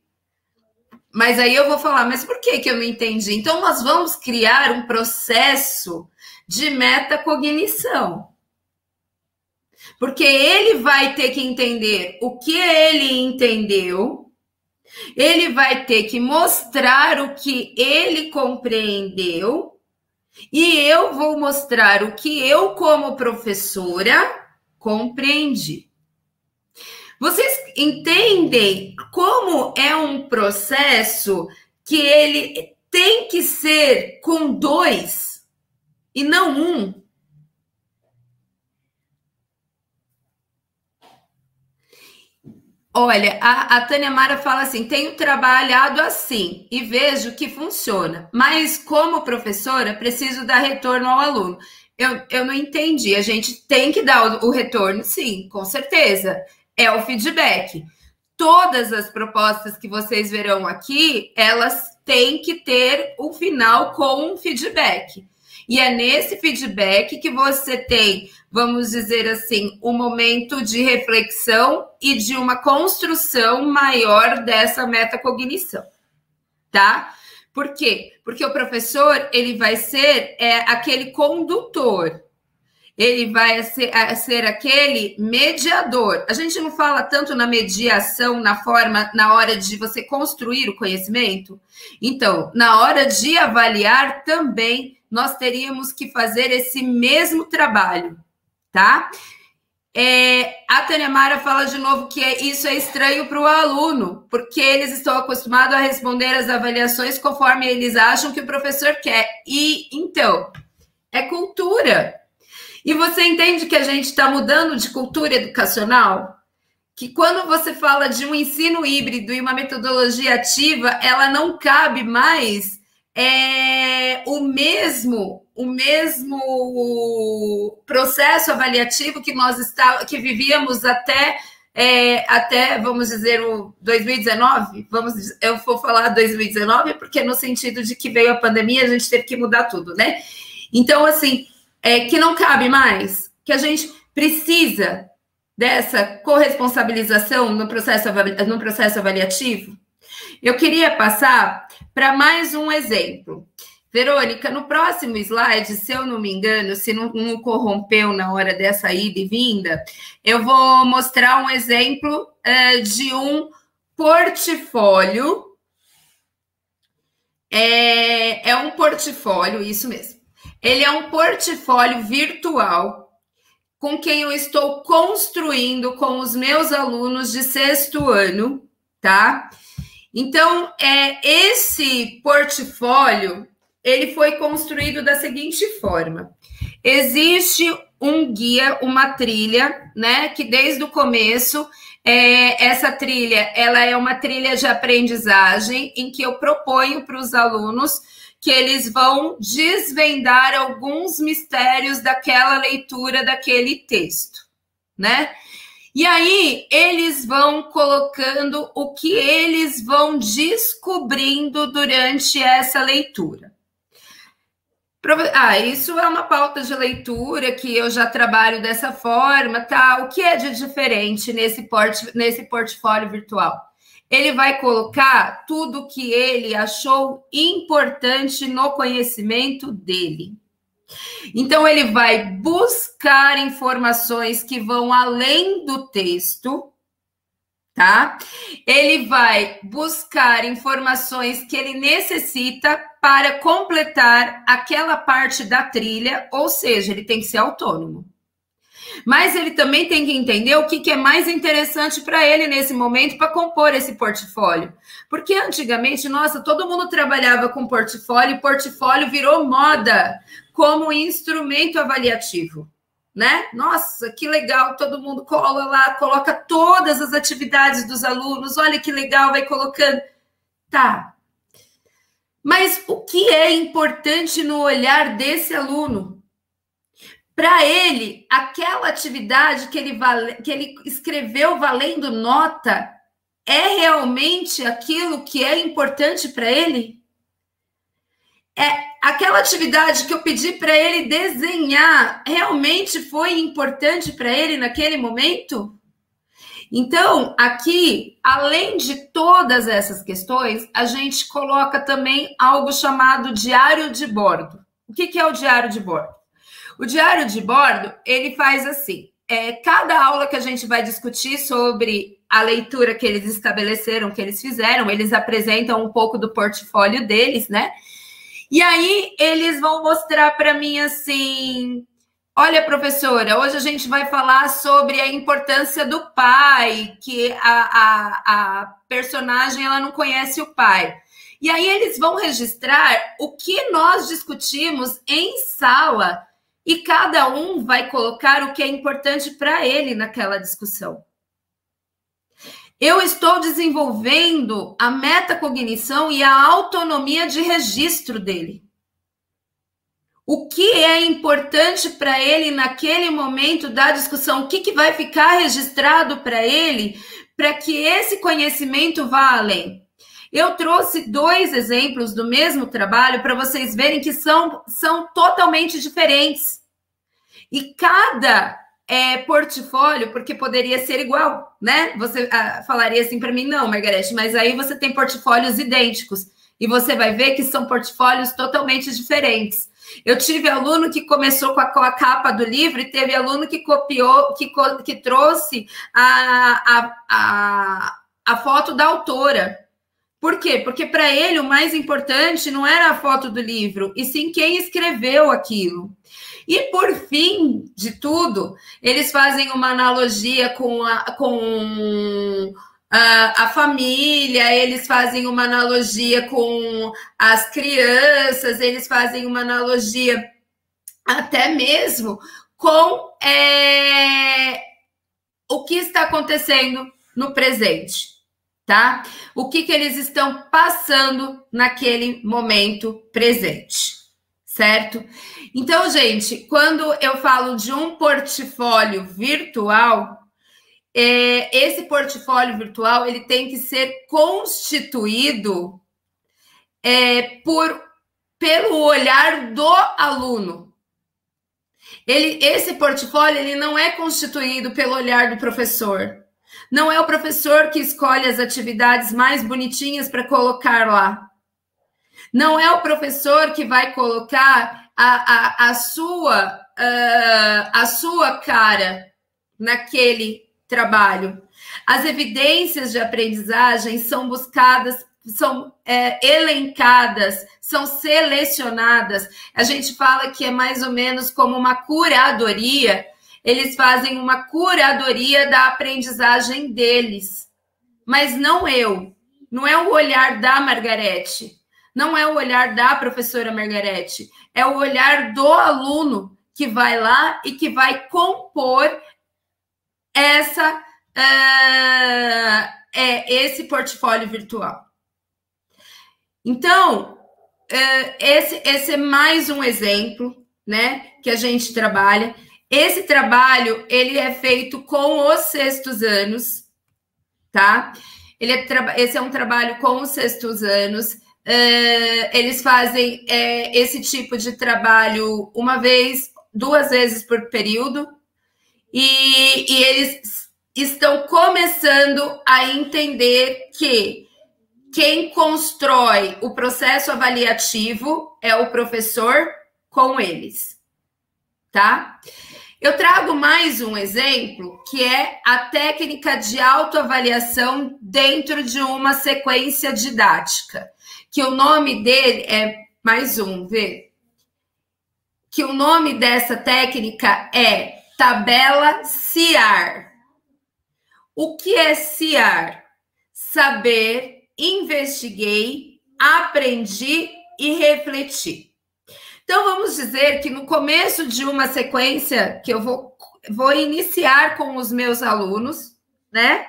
Mas aí eu vou falar, mas por que, que eu não entendi? Então, nós vamos criar um processo de metacognição. Porque ele vai ter que entender o que ele entendeu, ele vai ter que mostrar o que ele compreendeu, e eu vou mostrar o que eu, como professora, compreendi. Vocês entendem como é um processo que ele tem que ser com dois e não um? Olha, a, a Tânia Mara fala assim: tenho trabalhado assim e vejo que funciona, mas como professora, preciso dar retorno ao aluno. Eu, eu não entendi. A gente tem que dar o, o retorno, sim, com certeza. É o feedback. Todas as propostas que vocês verão aqui, elas têm que ter o final com um feedback. E é nesse feedback que você tem vamos dizer assim, um momento de reflexão e de uma construção maior dessa metacognição, tá? Por quê? Porque o professor ele vai ser é, aquele condutor, ele vai ser, ser aquele mediador. A gente não fala tanto na mediação, na forma, na hora de você construir o conhecimento. Então, na hora de avaliar também, nós teríamos que fazer esse mesmo trabalho tá? É, a Tânia Mara fala de novo que é, isso é estranho para o aluno, porque eles estão acostumados a responder as avaliações conforme eles acham que o professor quer. E então, é cultura. E você entende que a gente está mudando de cultura educacional? Que quando você fala de um ensino híbrido e uma metodologia ativa, ela não cabe mais é, o mesmo o mesmo processo avaliativo que nós está, que vivíamos até é, até vamos dizer o 2019 vamos eu vou falar 2019 porque no sentido de que veio a pandemia a gente teve que mudar tudo né então assim é que não cabe mais que a gente precisa dessa corresponsabilização no processo no processo avaliativo eu queria passar para mais um exemplo. Verônica, no próximo slide, se eu não me engano, se não, não, corrompeu na hora dessa ida e vinda, eu vou mostrar um exemplo uh, de um portfólio. É, é um portfólio, isso mesmo. Ele é um portfólio virtual com quem eu estou construindo com os meus alunos de sexto ano, tá? Então, é, esse portfólio ele foi construído da seguinte forma: existe um guia, uma trilha, né? Que desde o começo é, essa trilha ela é uma trilha de aprendizagem em que eu proponho para os alunos que eles vão desvendar alguns mistérios daquela leitura daquele texto, né? E aí eles vão colocando o que eles vão descobrindo durante essa leitura. Ah, isso é uma pauta de leitura que eu já trabalho dessa forma, tá? O que é de diferente nesse, port nesse portfólio virtual? Ele vai colocar tudo que ele achou importante no conhecimento dele. Então, ele vai buscar informações que vão além do texto, tá? Ele vai buscar informações que ele necessita para completar aquela parte da trilha, ou seja, ele tem que ser autônomo. Mas ele também tem que entender o que, que é mais interessante para ele nesse momento para compor esse portfólio. Porque antigamente, nossa, todo mundo trabalhava com portfólio e portfólio virou moda como instrumento avaliativo. Né? Nossa, que legal! Todo mundo cola lá, coloca todas as atividades dos alunos. Olha que legal, vai colocando. Tá. Mas o que é importante no olhar desse aluno? Para ele, aquela atividade que ele, que ele escreveu valendo nota é realmente aquilo que é importante para ele? É aquela atividade que eu pedi para ele desenhar realmente foi importante para ele naquele momento? Então, aqui, além de todas essas questões, a gente coloca também algo chamado diário de bordo. O que, que é o diário de bordo? O diário de bordo, ele faz assim, é, cada aula que a gente vai discutir sobre a leitura que eles estabeleceram, que eles fizeram, eles apresentam um pouco do portfólio deles, né? E aí eles vão mostrar para mim assim: olha, professora, hoje a gente vai falar sobre a importância do pai, que a, a, a personagem ela não conhece o pai. E aí eles vão registrar o que nós discutimos em sala e cada um vai colocar o que é importante para ele naquela discussão. Eu estou desenvolvendo a metacognição e a autonomia de registro dele. O que é importante para ele naquele momento da discussão? O que, que vai ficar registrado para ele para que esse conhecimento vá além? Eu trouxe dois exemplos do mesmo trabalho para vocês verem que são, são totalmente diferentes. E cada é, portfólio, porque poderia ser igual, né? Você ah, falaria assim para mim, não, Margarete, mas aí você tem portfólios idênticos e você vai ver que são portfólios totalmente diferentes. Eu tive aluno que começou com a, com a capa do livro e teve aluno que copiou, que, que trouxe a, a, a, a foto da autora. Por quê? Porque para ele o mais importante não era a foto do livro, e sim quem escreveu aquilo. E por fim de tudo, eles fazem uma analogia com a, com a, a família, eles fazem uma analogia com as crianças, eles fazem uma analogia até mesmo com é, o que está acontecendo no presente tá? O que, que eles estão passando naquele momento presente, certo? Então, gente, quando eu falo de um portfólio virtual, é, esse portfólio virtual ele tem que ser constituído é, por pelo olhar do aluno. Ele, esse portfólio ele não é constituído pelo olhar do professor. Não é o professor que escolhe as atividades mais bonitinhas para colocar lá. Não é o professor que vai colocar a, a, a sua uh, a sua cara naquele trabalho. As evidências de aprendizagem são buscadas, são é, elencadas, são selecionadas. A gente fala que é mais ou menos como uma curadoria eles fazem uma curadoria da aprendizagem deles, mas não eu. Não é o olhar da Margarete, não é o olhar da professora Margarete, é o olhar do aluno que vai lá e que vai compor essa uh, é, esse portfólio virtual. Então, uh, esse, esse é mais um exemplo, né, que a gente trabalha. Esse trabalho ele é feito com os sextos anos, tá? Ele é esse é um trabalho com os sextos anos. Uh, eles fazem é, esse tipo de trabalho uma vez, duas vezes por período, e, e eles estão começando a entender que quem constrói o processo avaliativo é o professor com eles, tá? Eu trago mais um exemplo, que é a técnica de autoavaliação dentro de uma sequência didática, que o nome dele é mais um, vê. Que o nome dessa técnica é tabela CIAR. O que é CIAR? Saber, investiguei, aprendi e refleti. Então vamos dizer que no começo de uma sequência que eu vou, vou iniciar com os meus alunos, né?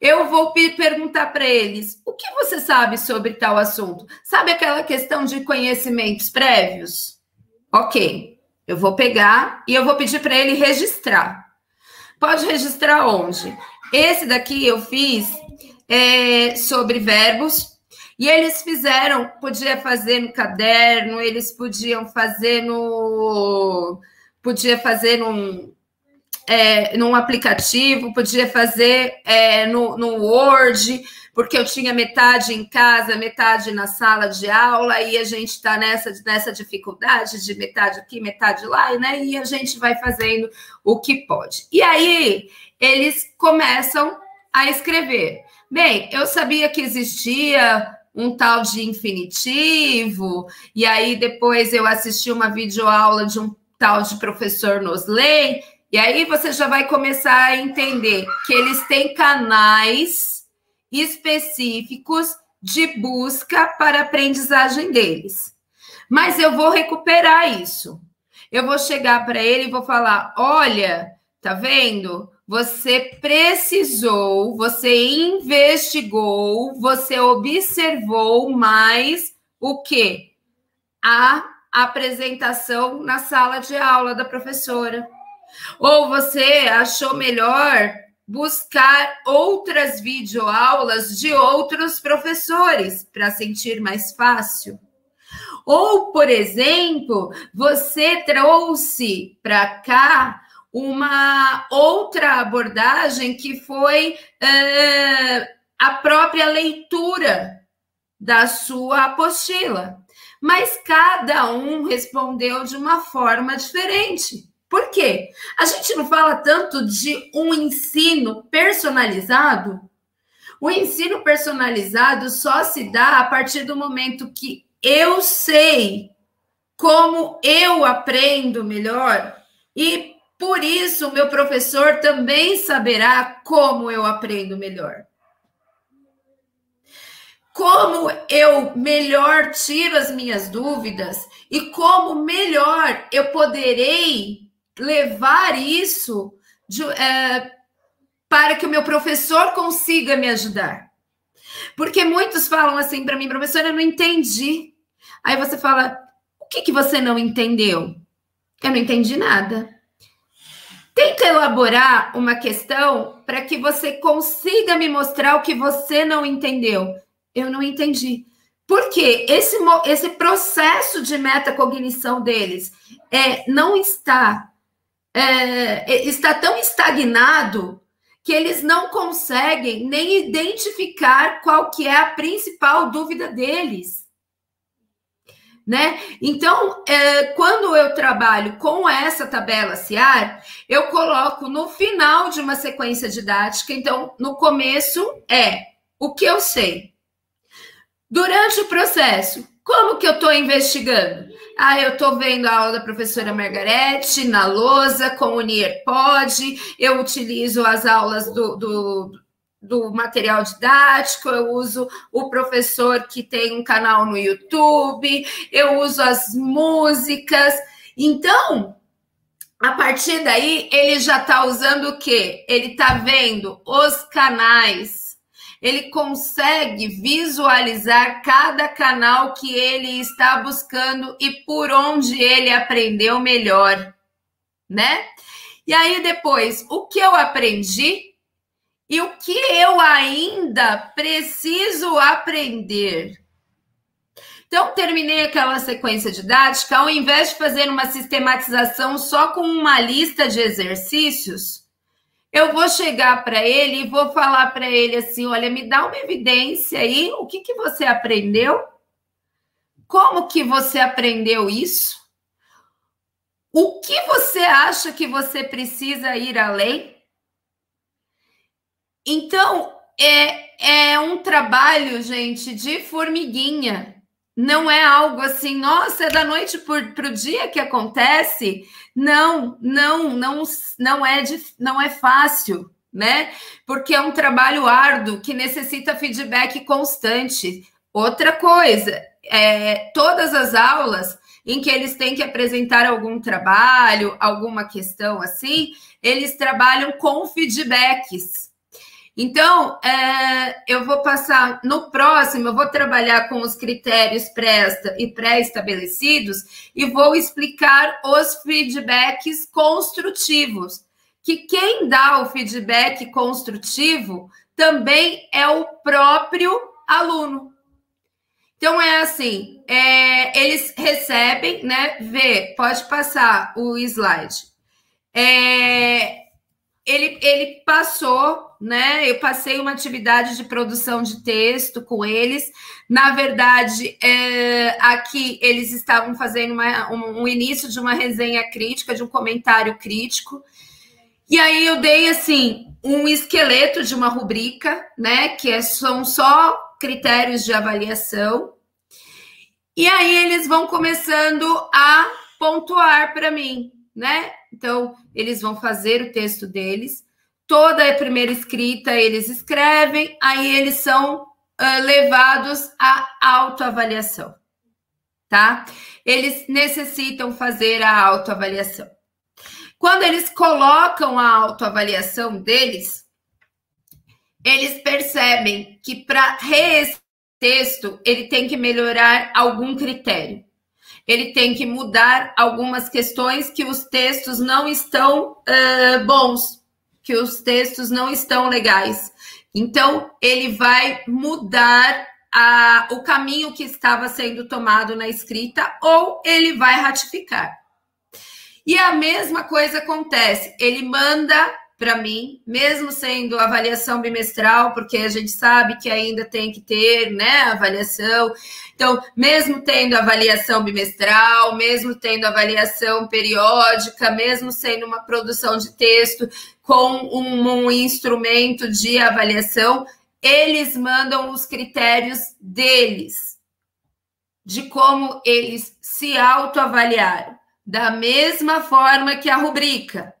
Eu vou perguntar para eles: o que você sabe sobre tal assunto? Sabe aquela questão de conhecimentos prévios? Ok, eu vou pegar e eu vou pedir para ele registrar. Pode registrar onde? Esse daqui eu fiz é, sobre verbos e eles fizeram, podia fazer no caderno, eles podiam fazer no podia fazer num, é, num aplicativo, podia fazer é, no, no Word, porque eu tinha metade em casa, metade na sala de aula, e a gente está nessa, nessa dificuldade de metade aqui, metade lá, né? E a gente vai fazendo o que pode. E aí eles começam a escrever. Bem, eu sabia que existia um tal de infinitivo, e aí depois eu assisti uma videoaula de um tal de professor Nosley, e aí você já vai começar a entender que eles têm canais específicos de busca para aprendizagem deles. Mas eu vou recuperar isso. Eu vou chegar para ele e vou falar: olha, tá vendo? Você precisou, você investigou, você observou mais o que? A apresentação na sala de aula da professora. Ou você achou melhor buscar outras videoaulas de outros professores para sentir mais fácil? Ou, por exemplo, você trouxe para cá uma outra abordagem que foi uh, a própria leitura da sua apostila. Mas cada um respondeu de uma forma diferente. Por quê? A gente não fala tanto de um ensino personalizado. O ensino personalizado só se dá a partir do momento que eu sei como eu aprendo melhor e por isso meu professor também saberá como eu aprendo melhor. Como eu melhor tiro as minhas dúvidas e como melhor eu poderei levar isso de, é, para que o meu professor consiga me ajudar. Porque muitos falam assim para mim, professora, eu não entendi. Aí você fala, o que, que você não entendeu? Eu não entendi nada. Tenta elaborar uma questão para que você consiga me mostrar o que você não entendeu. Eu não entendi. Porque esse, esse processo de metacognição deles é, não está é, é, está tão estagnado que eles não conseguem nem identificar qual que é a principal dúvida deles. Né? Então, é, quando eu trabalho com essa tabela CIAR, eu coloco no final de uma sequência didática. Então, no começo é o que eu sei. Durante o processo, como que eu estou investigando? Ah, eu estou vendo a aula da professora Margarete na lousa com o NIRPOD, eu utilizo as aulas do, do, do material didático, eu uso o professor que tem um canal no YouTube, eu uso as músicas. Então, a partir daí, ele já está usando o quê? Ele está vendo os canais ele consegue visualizar cada canal que ele está buscando e por onde ele aprendeu melhor, né? E aí depois, o que eu aprendi e o que eu ainda preciso aprender. Então, terminei aquela sequência didática, ao invés de fazer uma sistematização só com uma lista de exercícios, eu vou chegar para ele e vou falar para ele assim: olha, me dá uma evidência aí, o que, que você aprendeu? Como que você aprendeu isso? O que você acha que você precisa ir além? Então, é, é um trabalho, gente, de formiguinha não é algo assim, nossa, é da noite para o dia que acontece. Não, não, não, não é, de, não é fácil, né? Porque é um trabalho árduo que necessita feedback constante. Outra coisa, é, todas as aulas em que eles têm que apresentar algum trabalho, alguma questão assim, eles trabalham com feedbacks. Então, é, eu vou passar no próximo, eu vou trabalhar com os critérios pré e pré-estabelecidos e vou explicar os feedbacks construtivos. Que quem dá o feedback construtivo também é o próprio aluno. Então é assim, é, eles recebem, né? Vê, pode passar o slide. É, ele, ele passou, né? Eu passei uma atividade de produção de texto com eles. Na verdade, é, aqui eles estavam fazendo uma, um, um início de uma resenha crítica, de um comentário crítico. E aí eu dei assim um esqueleto de uma rubrica, né? Que é, são só critérios de avaliação. E aí eles vão começando a pontuar para mim, né? Então, eles vão fazer o texto deles. Toda a primeira escrita eles escrevem, aí eles são uh, levados à autoavaliação, tá? Eles necessitam fazer a autoavaliação. Quando eles colocam a autoavaliação deles, eles percebem que para reescrever texto, ele tem que melhorar algum critério. Ele tem que mudar algumas questões que os textos não estão uh, bons, que os textos não estão legais. Então, ele vai mudar a, o caminho que estava sendo tomado na escrita ou ele vai ratificar. E a mesma coisa acontece, ele manda para mim, mesmo sendo avaliação bimestral, porque a gente sabe que ainda tem que ter, né, avaliação. Então, mesmo tendo avaliação bimestral, mesmo tendo avaliação periódica, mesmo sendo uma produção de texto com um, um instrumento de avaliação, eles mandam os critérios deles, de como eles se autoavaliaram, da mesma forma que a rubrica,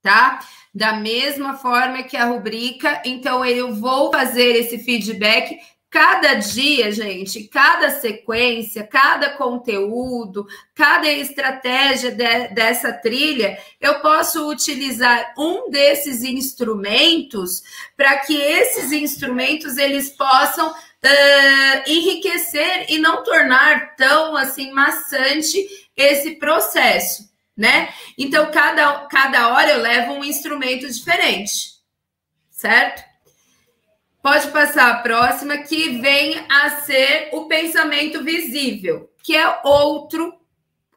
tá? da mesma forma que a rubrica. Então, eu vou fazer esse feedback cada dia, gente, cada sequência, cada conteúdo, cada estratégia de, dessa trilha, eu posso utilizar um desses instrumentos para que esses instrumentos eles possam uh, enriquecer e não tornar tão assim maçante esse processo né? Então, cada, cada hora eu levo um instrumento diferente, certo? Pode passar a próxima, que vem a ser o pensamento visível, que é outro,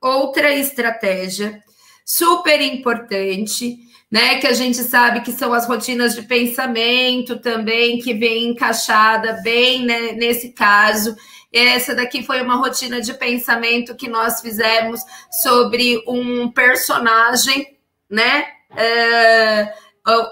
outra estratégia super importante, né? Que a gente sabe que são as rotinas de pensamento também, que vem encaixada bem né, nesse caso. Essa daqui foi uma rotina de pensamento que nós fizemos sobre um personagem, né? É,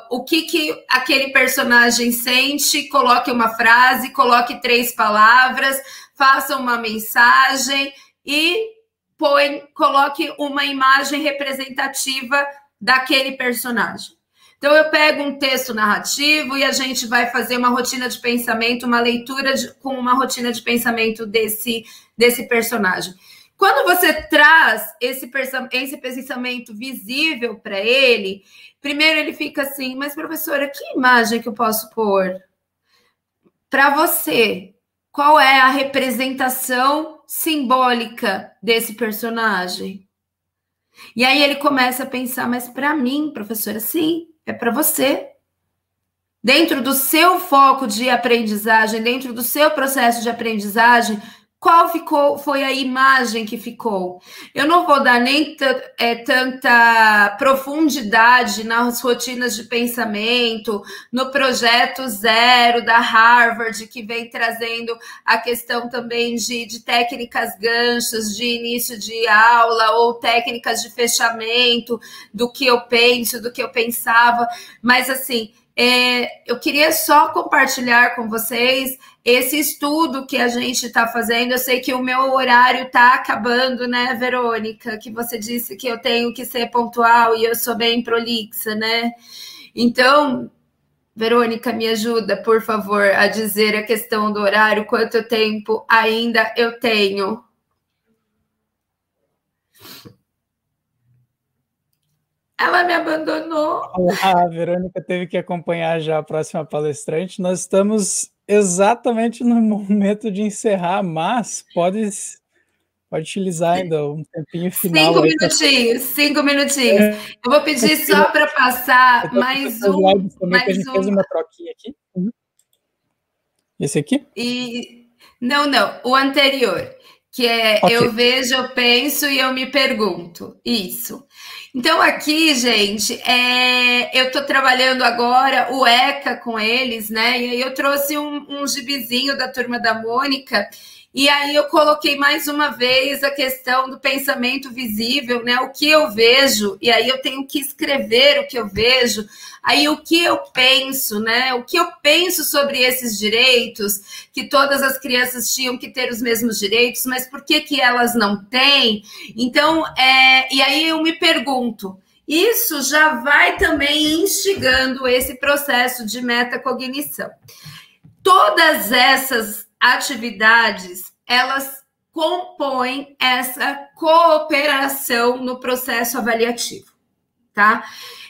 o que, que aquele personagem sente, coloque uma frase, coloque três palavras, faça uma mensagem e põe, coloque uma imagem representativa daquele personagem. Então, eu pego um texto narrativo e a gente vai fazer uma rotina de pensamento, uma leitura de, com uma rotina de pensamento desse, desse personagem. Quando você traz esse, esse pensamento visível para ele, primeiro ele fica assim, mas professora, que imagem que eu posso pôr? Para você, qual é a representação simbólica desse personagem? E aí ele começa a pensar, mas para mim, professora, sim, é para você. Dentro do seu foco de aprendizagem, dentro do seu processo de aprendizagem, qual ficou foi a imagem que ficou. Eu não vou dar nem é, tanta profundidade nas rotinas de pensamento, no projeto zero da Harvard, que vem trazendo a questão também de, de técnicas ganchos, de início de aula, ou técnicas de fechamento do que eu penso, do que eu pensava, mas assim é, eu queria só compartilhar com vocês esse estudo que a gente está fazendo. Eu sei que o meu horário está acabando, né, Verônica? Que você disse que eu tenho que ser pontual e eu sou bem prolixa, né? Então, Verônica, me ajuda, por favor, a dizer a questão do horário, quanto tempo ainda eu tenho. Ela me abandonou. a Verônica teve que acompanhar já a próxima palestrante. Nós estamos exatamente no momento de encerrar, mas pode, pode utilizar ainda um tempinho final. Cinco minutinhos, cinco minutinhos. É, eu vou pedir só para passar mais um. Mais a gente um... fez uma troquinha aqui. Uhum. Esse aqui? E... Não, não, o anterior, que é okay. eu vejo, eu penso e eu me pergunto. Isso. Então, aqui, gente, é, eu estou trabalhando agora o ECA com eles, né? E aí eu trouxe um, um gibizinho da turma da Mônica. E aí eu coloquei mais uma vez a questão do pensamento visível, né? O que eu vejo, e aí eu tenho que escrever o que eu vejo, aí o que eu penso, né? O que eu penso sobre esses direitos, que todas as crianças tinham que ter os mesmos direitos, mas por que, que elas não têm? Então, é, e aí eu me pergunto. Isso já vai também instigando esse processo de metacognição. Todas essas atividades, elas compõem essa cooperação no processo avaliativo, tá?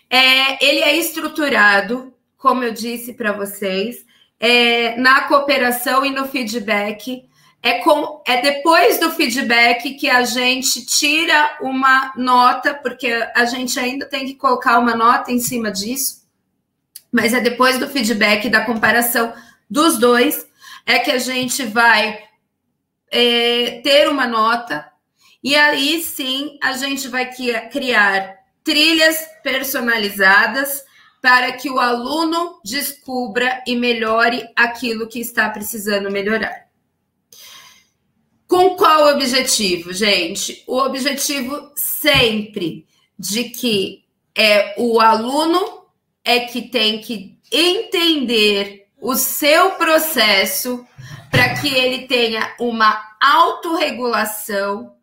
É, ele é estruturado, como eu disse para vocês, é, na cooperação e no feedback. É, com, é depois do feedback que a gente tira uma nota, porque a gente ainda tem que colocar uma nota em cima disso, mas é depois do feedback da comparação dos dois é que a gente vai é, ter uma nota e aí sim a gente vai criar trilhas personalizadas para que o aluno descubra e melhore aquilo que está precisando melhorar. Com qual objetivo, gente? O objetivo sempre de que é o aluno é que tem que entender o seu processo para que ele tenha uma autorregulação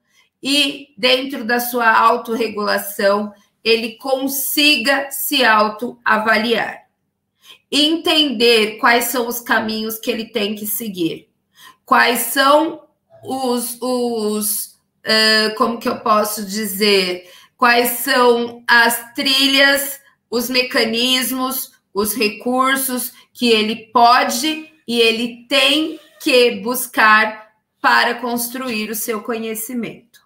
e, dentro da sua autorregulação, ele consiga se autoavaliar. Entender quais são os caminhos que ele tem que seguir, quais são os, os uh, como que eu posso dizer, quais são as trilhas, os mecanismos, os recursos que ele pode e ele tem que buscar para construir o seu conhecimento.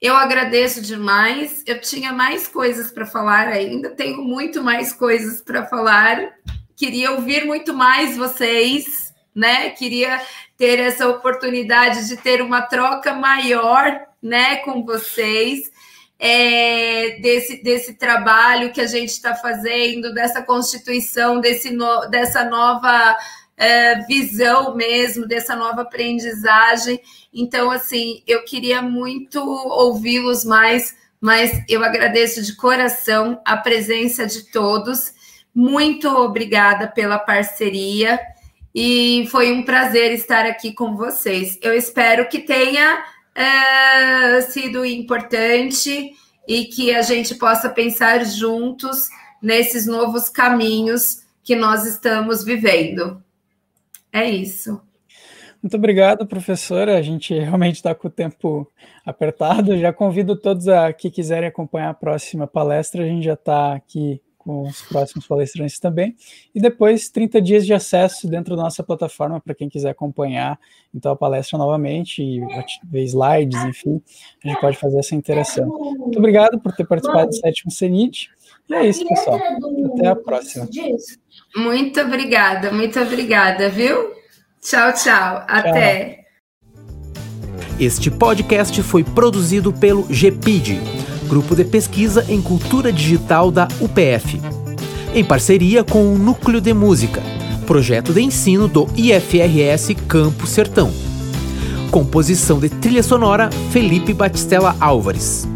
Eu agradeço demais. Eu tinha mais coisas para falar ainda, tenho muito mais coisas para falar. Queria ouvir muito mais vocês, né? Queria ter essa oportunidade de ter uma troca maior, né, com vocês é, desse, desse trabalho que a gente está fazendo, dessa constituição, desse no, dessa nova é, visão mesmo, dessa nova aprendizagem. Então, assim, eu queria muito ouvi-los mais, mas eu agradeço de coração a presença de todos. Muito obrigada pela parceria e foi um prazer estar aqui com vocês. Eu espero que tenha é, sido importante e que a gente possa pensar juntos nesses novos caminhos que nós estamos vivendo. É isso. Muito obrigado, professora. A gente realmente está com o tempo apertado. Já convido todos a que quiserem acompanhar a próxima palestra. A gente já está aqui com os próximos palestrantes também. E depois, 30 dias de acesso dentro da nossa plataforma para quem quiser acompanhar então a palestra novamente e ver slides, enfim, a gente pode fazer essa interação. Muito obrigado por ter participado do sétimo CENIT. E é isso, pessoal. Até a próxima. Muito obrigada, muito obrigada, viu? Tchau, tchau. Até. Este podcast foi produzido pelo GPID Grupo de Pesquisa em Cultura Digital da UPF, em parceria com o Núcleo de Música, projeto de ensino do IFRS Campo Sertão. Composição de trilha sonora Felipe Batistella Álvares.